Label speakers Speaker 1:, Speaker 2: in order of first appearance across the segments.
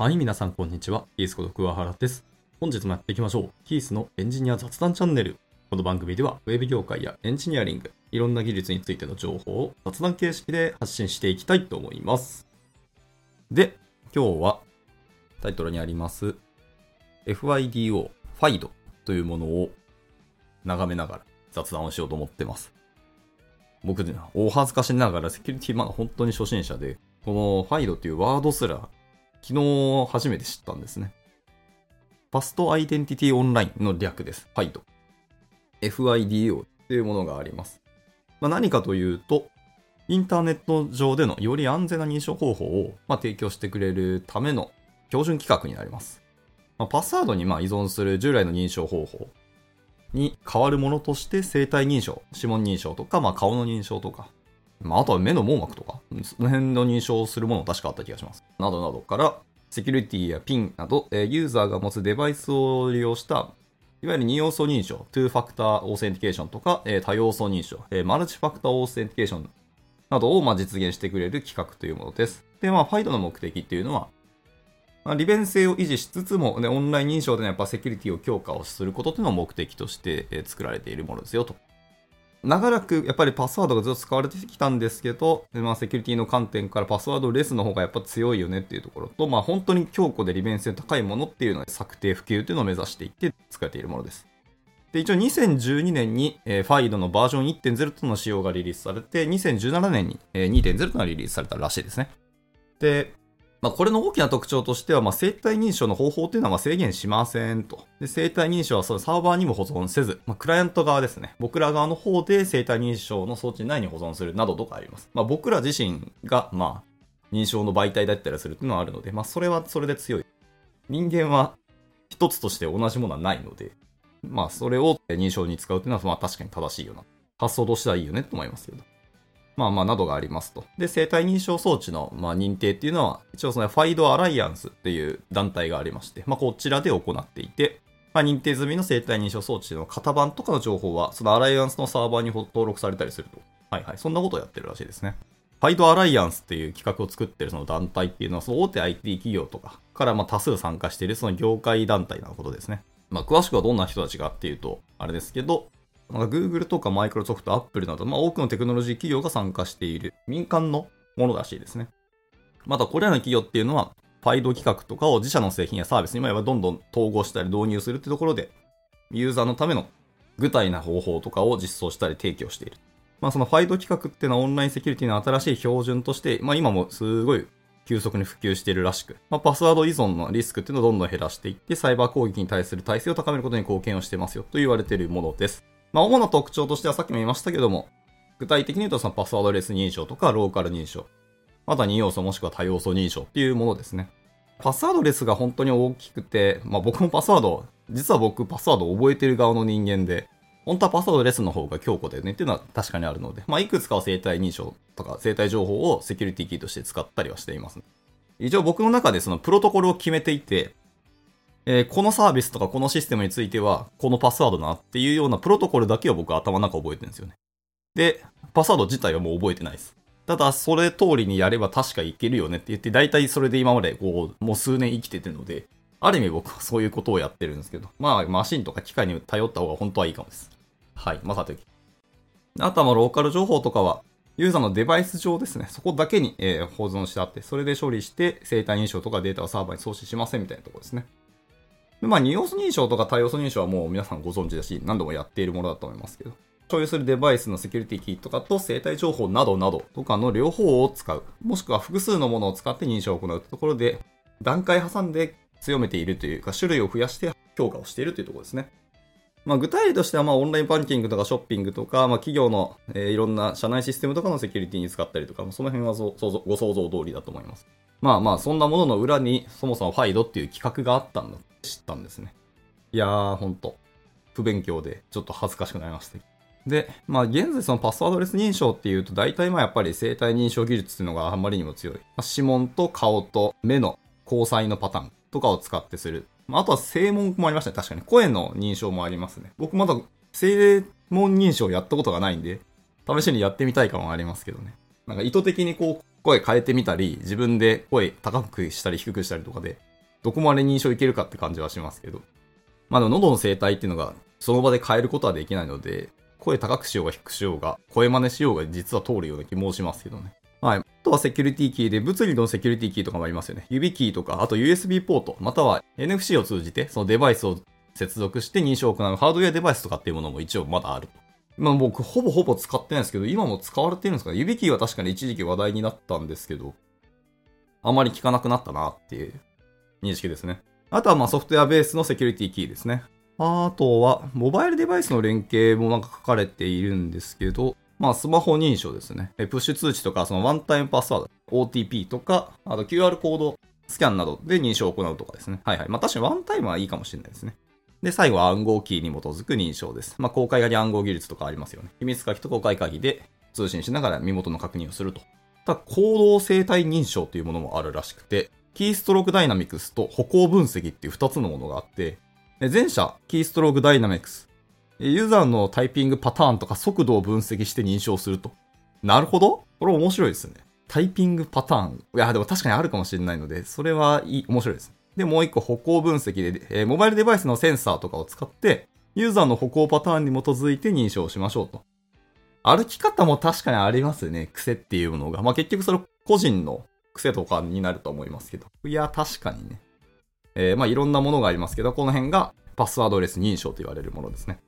Speaker 1: はい、皆さんこんにちは。キースこと桑原です。本日もやっていきましょう。キースのエンジニア雑談チャンネル。この番組では、ウェブ業界やエンジニアリング、いろんな技術についての情報を雑談形式で発信していきたいと思います。で、今日はタイトルにあります、FIDO、FIDO というものを眺めながら雑談をしようと思ってます。僕、大恥ずかしながらセキュリティまだ本当に初心者で、この FIDO っていうワードすら昨日初めて知ったんですね。ファストアイデンティティオンラインの略です。FIDO。FIDO っていうものがあります。まあ、何かというと、インターネット上でのより安全な認証方法を、まあ、提供してくれるための標準規格になります。まあ、パスワードにまあ依存する従来の認証方法に変わるものとして生体認証、指紋認証とか、まあ、顔の認証とか、まあ、あとは目の網膜とか、その辺の認証するもの確かあった気がします。などなどから、セキュリティやピンなど、えーユーザーが持つデバイスを利用した、いわゆる二要素認証、2ファクターオーセンティケーションとか、えー多要素認証、えーマルチファクターオーセンティケーションなどをまあ実現してくれる企画というものです。で、まあ、FIDO の目的っていうのは、まあ、利便性を維持しつつも、ね、オンライン認証でのやっぱセキュリティを強化をすることっていうのを目的として、えー作られているものですよと。長らくやっぱりパスワードがずっと使われてきたんですけど、まあ、セキュリティの観点からパスワードレスの方がやっぱ強いよねっていうところと、まあ、本当に強固で利便性高いものっていうので策定普及っていうのを目指していって作られているものです。で一応2012年に、えー、FIDO のバージョン1.0との仕様がリリースされて、2017年に、えー2.0とのがリリースされたらしいですね。で、まあ、これの大きな特徴としては、まあ、生体認証の方法というのは制限しませんと。で生体認証はそのサーバーにも保存せず、まあ、クライアント側ですね。僕ら側の方で生体認証の装置内に保存するなどとかあります。まあ、僕ら自身が、まあ、認証の媒体だったりするっていうのはあるので、まあ、それはそれで強い。人間は一つとして同じものはないので、まあ、それを認証に使うっていうのは、まあ、確かに正しいよな。発想としてはいいよねと思いますけど。まあまあ、などがありますと。で、生体認証装置の、まあ、認定っていうのは、一応その、ファイドアライアンスっていう団体がありまして、まあ、こちらで行っていて、まあ、認定済みの生体認証装置の型番とかの情報は、そのアライアンスのサーバーに登録されたりすると。はいはい。そんなことをやってるらしいですね。ファイドアライアンスっていう企画を作ってるその団体っていうのは、その大手 IT 企業とかからま多数参加しているその業界団体なことですね。まあ、詳しくはどんな人たちかっていうと、あれですけど、まあ Google とか Microsoft、Apple など、まあ、多くのテクノロジー企業が参加している民間のものらしいですね。また、これらの企業っていうのは、ファイド企画とかを自社の製品やサービスにもどんどん統合したり導入するってところで、ユーザーのための具体な方法とかを実装したり提供している。まあ、そのファイド企画っていうのはオンラインセキュリティの新しい標準として、まあ、今もすごい急速に普及しているらしく、まあ、パスワード依存のリスクっていうのをどんどん減らしていって、サイバー攻撃に対する耐性を高めることに貢献をしてますよと言われているものです。まあ、主な特徴としてはさっきも言いましたけども、具体的に言うとそのパスワードレス認証とかローカル認証、また2要素もしくは多要素認証っていうものですね。パスワードレスが本当に大きくて、まあ僕もパスワード、実は僕パスワードを覚えてる側の人間で、本当はパスワードレスの方が強固だよねっていうのは確かにあるので、まあいくつかは生体認証とか生体情報をセキュリティキーとして使ったりはしています。一応僕の中でそのプロトコルを決めていて、えーこのサービスとかこのシステムについては、このパスワードなっていうようなプロトコルだけを僕は頭の中覚えてるんですよね。で、パスワード自体はもう覚えてないです。ただ、それ通りにやれば確かいけるよねって言って、大体それで今までこう、もう数年生きててるので、ある意味僕はそういうことをやってるんですけど、まあ、マシンとか機械に頼った方が本当はいいかもです。はい。まあ、さておき。あとはローカル情報とかは、ユーザーのデバイス上ですね、そこだけに、えー保存してあって、それで処理して、生体認証とかデータをサーバーに送信しませんみたいなところですね。で、まあ、二要素認証とか多要素認証はもう皆さんご存知だし、何度もやっているものだと思いますけど、所有するデバイスのセキュリティキーとかと生体情報などなどとかの両方を使う。もしくは複数のものを使って認証を行うところで、段階挟んで強めているというか、種類を増やして強化をしているというところですね。まあ、具体例としては、まあ、オンラインバンキングとかショッピングとか、まあ、企業の、えーいろんな社内システムとかのセキュリティに使ったりとか、その辺はご想像通りだと思います。まあまあ、そんなものの裏に、そもそもファイドっていう企画があったんだ、知ったんですね。いやー、ほんと。不勉強で、ちょっと恥ずかしくなりました。で、まあ、現在そのパスワードレス認証っていうと、大体まあやっぱり生体認証技術っていうのがあんまりにも強い。まあ、指紋と顔と目の交際のパターンとかを使ってする。まあ、あとは声紋もありましたね。確かに。声の認証もありますね。僕まだ声紋認証やったことがないんで、試しにやってみたい感はありますけどね。なんか意図的にこう、声変えてみたり、自分で声高くしたり低くしたりとかで、どこまで認証いけるかって感じはしますけど。まあでも喉の生態っていうのがその場で変えることはできないので、声高くしようが低くしようが、声真似しようが実は通るような気もしますけどね。はい。あとはセキュリティキーで、物理のセキュリティキーとかもありますよね。指キーとか、あと USB ポート、または NFC を通じて、そのデバイスを接続して認証を行うハードウェアデバイスとかっていうものも一応まだある。まあ僕ほぼほぼ使ってないですけど、今も使われてるんですかね。指キーは確かに一時期話題になったんですけど、あまり効かなくなったなっていう認識ですね。あとはまあソフトウェアベースのセキュリティキーですね。あとは、モバイルデバイスの連携もなんか書かれているんですけど、まあ、スマホ認証ですね。プッシュ通知とか、そのワンタイムパスワード、OTP とか、あと QR コードスキャンなどで認証を行うとかですね。はいはい。まあ、確かにワンタイムはいいかもしれないですね。で、最後は暗号キーに基づく認証です。まあ、公開鍵暗号技術とかありますよね。秘密鍵と公開鍵で通信しながら身元の確認をすると。ただ、行動生態認証というものもあるらしくて、キーストロークダイナミクスと歩行分析っていう2つのものがあって、前者、キーストロークダイナミクス。ユーザーのタイピングパターンとか速度を分析して認証すると。なるほどこれ面白いですね。タイピングパターン。いや、でも確かにあるかもしれないので、それはいい、面白いですね。で、もう一個歩行分析で、えー、モバイルデバイスのセンサーとかを使って、ユーザーの歩行パターンに基づいて認証しましょうと。歩き方も確かにありますね。癖っていうのが。まあ、結局それ個人の癖とかになると思いますけど。いや、確かにね。えー、まあ、いろんなものがありますけど、この辺がパスワードレス認証と言われるものですね。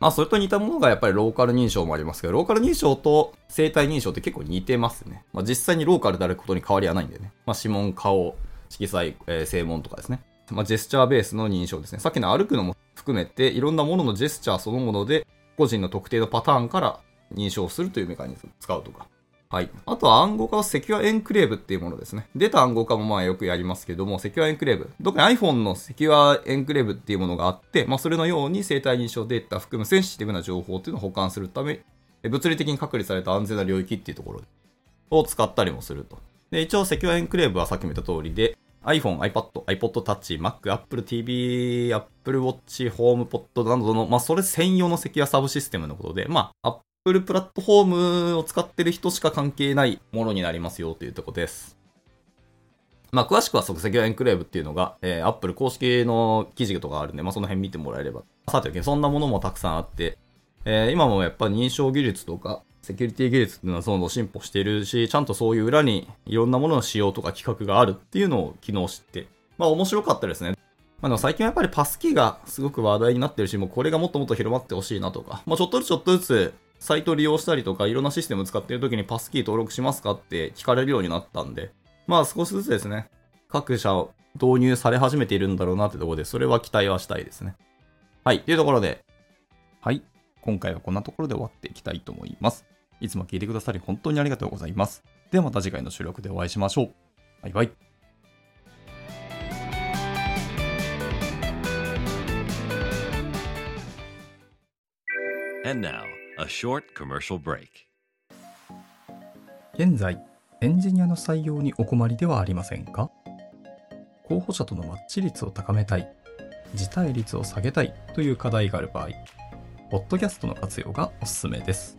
Speaker 1: まあ、それと似たものがやっぱりローカル認証もありますけど、ローカル認証と生体認証って結構似てますね。まあ、実際にローカルであることに変わりはないんでね。まあ、指紋、顔、色彩、えー、正門とかですね。まあ、ジェスチャーベースの認証ですね。さっきの歩くのも含めて、いろんなもののジェスチャーそのもので、個人の特定のパターンから認証するというメカニズムを使うとか。はい。あとは暗号化は Secure Enclave っていうものですね。出た暗号化もまあよくやりますけども、セキュアエンクレーブ。特に iPhone のセキュアエンクレーブっていうものがあって、まあそれのように生体認証データ含むセンシティブな情報っていうのを保管するため、物理的に隔離された安全な領域っていうところを使ったりもすると。で、一応 Secure Enclave はさっきも言った通りで、iPhone、iPad、iPod Touch、Mac、Apple TV、Apple Watch、HomePod などの、まあ、それ専用のセキュアサブシステムのことで、まあ、Apple プラットフォームを使ってる人しか関係ないものになりますよというところです。まあ、詳しくは Secure Enclave っていうのが、えー、Apple 公式の記事とかあるんで、まあ、その辺見てもらえれば。さて、そんなものもたくさんあって、えー、今もやっぱ認証技術とか、セキュリティ技術っていうのはどんどん進歩しているし、ちゃんとそういう裏にいろんなものの仕様とか規格があるっていうのを昨日知って、まあ面白かったですね。まあ、でも最近はやっぱりパスキーがすごく話題になってるし、もうこれがもっともっと広まってほしいなとか、まあちょっとずつちょっとずつサイト利用したりとか、いろんなシステム使ってる時にパスキー登録しますかって聞かれるようになったんで、まあ少しずつですね、各社を導入され始めているんだろうなってところで、それは期待はしたいですね。はい、というところで、はい、今回はこんなところで終わっていきたいと思います。いつも聞いてくださり本当にありがとうございます。ではまた次回の収録でお会いしましょう。バイバイ。And now A short commercial break. 現在、エンジニアの採用にお困りではありませんか？候補者とのマッチ率を高めたい、辞退率を下げたいという課題がある場合、ポッドキャストの活用がおすすめです。